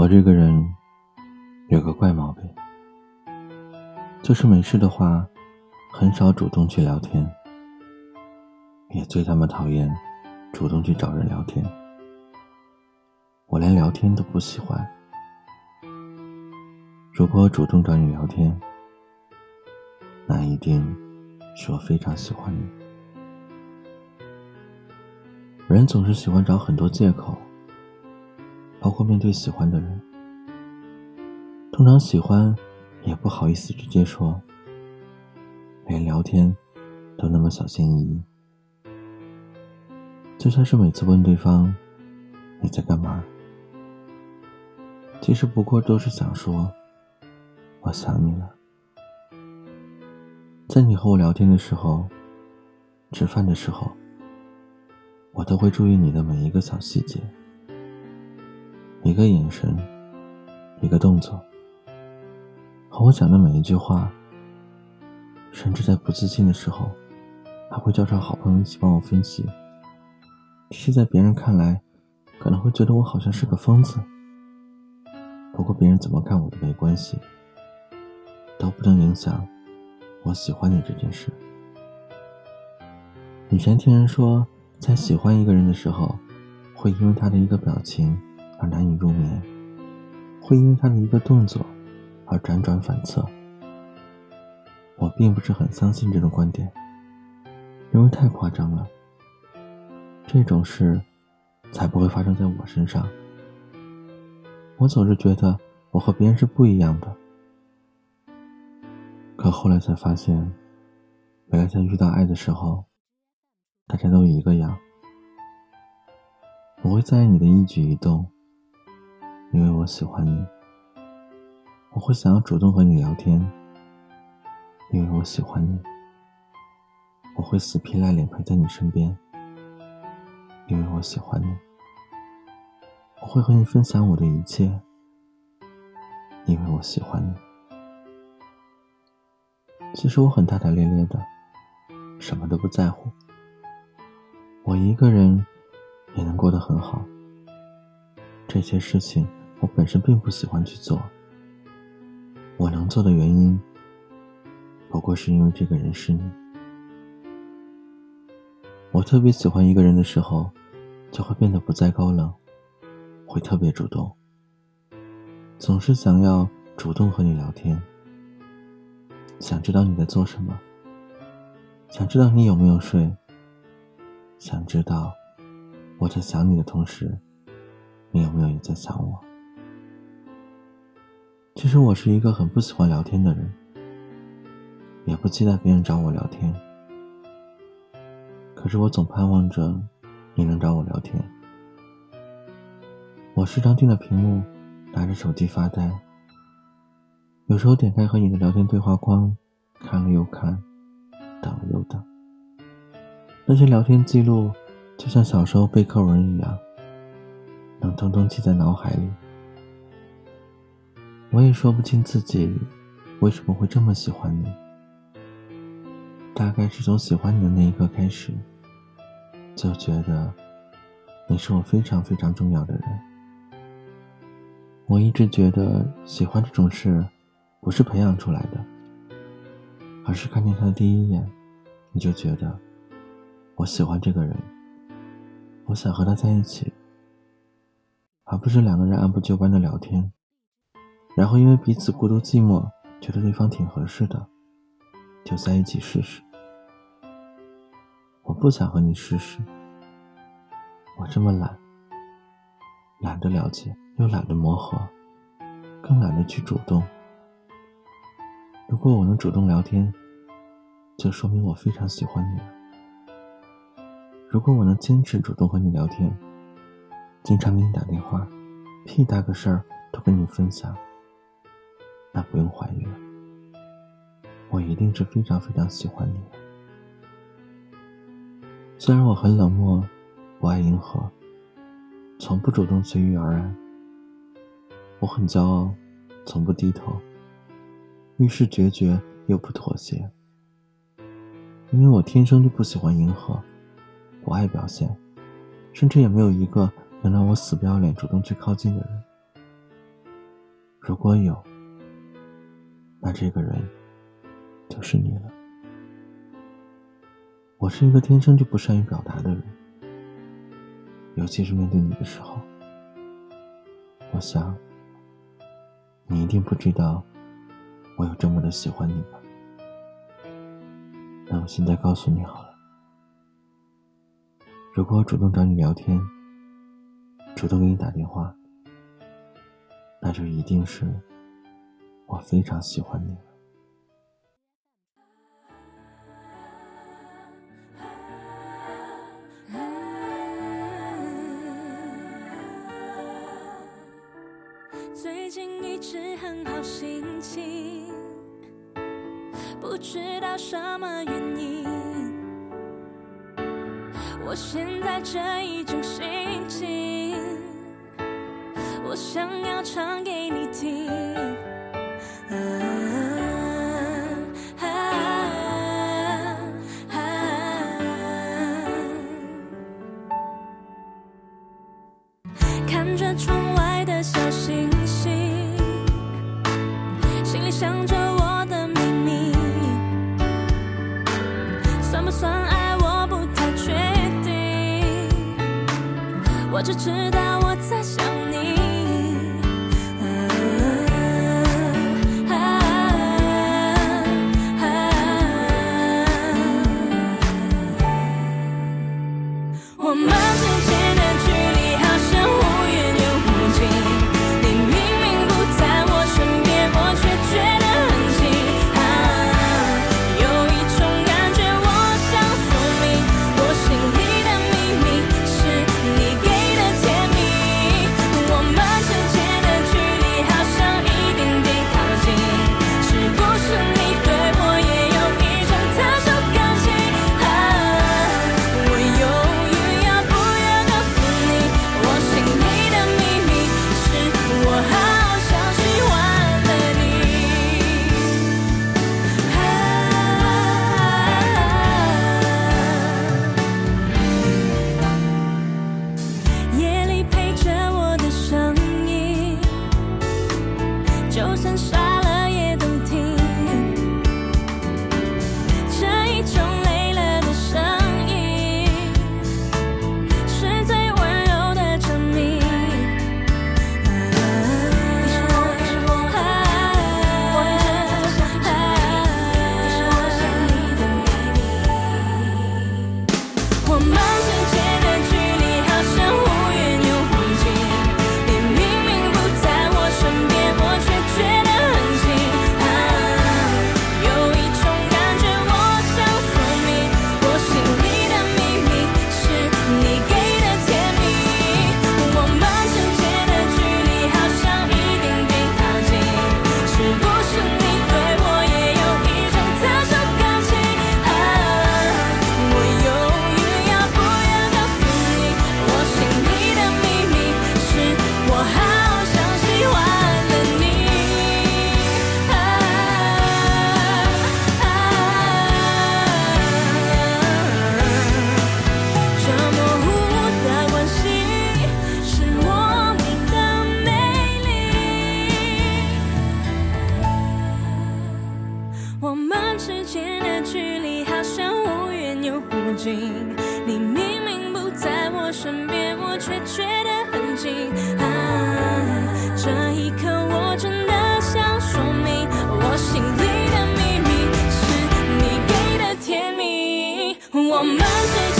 我这个人有个怪毛病，就是没事的话，很少主动去聊天，也最他妈讨厌主动去找人聊天。我连聊天都不喜欢。如果我主动找你聊天，那一定是我非常喜欢你。人总是喜欢找很多借口。包括面对喜欢的人，通常喜欢也不好意思直接说，连聊天都那么小心翼翼。就像是每次问对方你在干嘛，其实不过都是想说我想你了。在你和我聊天的时候，吃饭的时候，我都会注意你的每一个小细节。一个眼神，一个动作，和我讲的每一句话，甚至在不自信的时候，还会叫上好朋友一起帮我分析。其实，在别人看来，可能会觉得我好像是个疯子。不过，别人怎么看我都没关系，都不能影响我喜欢你这件事。以前听人说，在喜欢一个人的时候，会因为他的一个表情。而难以入眠，会因为他的一个动作而辗转反侧。我并不是很相信这种观点，因为太夸张了。这种事才不会发生在我身上。我总是觉得我和别人是不一样的，可后来才发现，原来在遇到爱的时候，大家都一个样。我会在意你的一举一动。因为我喜欢你，我会想要主动和你聊天。因为我喜欢你，我会死皮赖脸陪在你身边。因为我喜欢你，我会和你分享我的一切。因为我喜欢你，其实我很大大咧咧的，什么都不在乎。我一个人也能过得很好。这些事情。我本身并不喜欢去做，我能做的原因，不过是因为这个人是你。我特别喜欢一个人的时候，就会变得不再高冷，会特别主动，总是想要主动和你聊天，想知道你在做什么，想知道你有没有睡，想知道我在想你的同时，你有没有也在想我。其实我是一个很不喜欢聊天的人，也不期待别人找我聊天。可是我总盼望着你能找我聊天。我时常盯着屏幕，拿着手机发呆。有时候点开和你的聊天对话框，看了又看，等了又等。那些聊天记录就像小时候背课文一样，能通通记在脑海里。我也说不清自己为什么会这么喜欢你，大概是从喜欢你的那一刻开始，就觉得你是我非常非常重要的人。我一直觉得喜欢这种事不是培养出来的，而是看见他的第一眼，你就觉得我喜欢这个人，我想和他在一起，而不是两个人按部就班的聊天。然后因为彼此孤独寂寞，觉得对方挺合适的，就在一起试试。我不想和你试试，我这么懒，懒得了解，又懒得磨合，更懒得去主动。如果我能主动聊天，就说明我非常喜欢你了。如果我能坚持主动和你聊天，经常给你打电话，屁大个事儿都跟你分享。那不用怀疑了，我一定是非常非常喜欢你。虽然我很冷漠，不爱迎合，从不主动随遇而安。我很骄傲，从不低头，遇事决绝又不妥协。因为我天生就不喜欢迎合，不爱表现，甚至也没有一个能让我死不要脸主动去靠近的人。如果有，那这个人就是你了。我是一个天生就不善于表达的人，尤其是面对你的时候，我想你一定不知道我有这么的喜欢你吧。那我现在告诉你好了，如果我主动找你聊天，主动给你打电话，那就一定是我非常喜欢你。最近一直很好心情，不知道什么原因。我现在这一种心情，我想要唱给你听。我只知道我在想你。我们们之间的距离好像忽远又忽近，你明明不在我身边，我却觉得很近。啊，这一刻我真的想说明，我心里的秘密是你给的甜蜜。我们之间。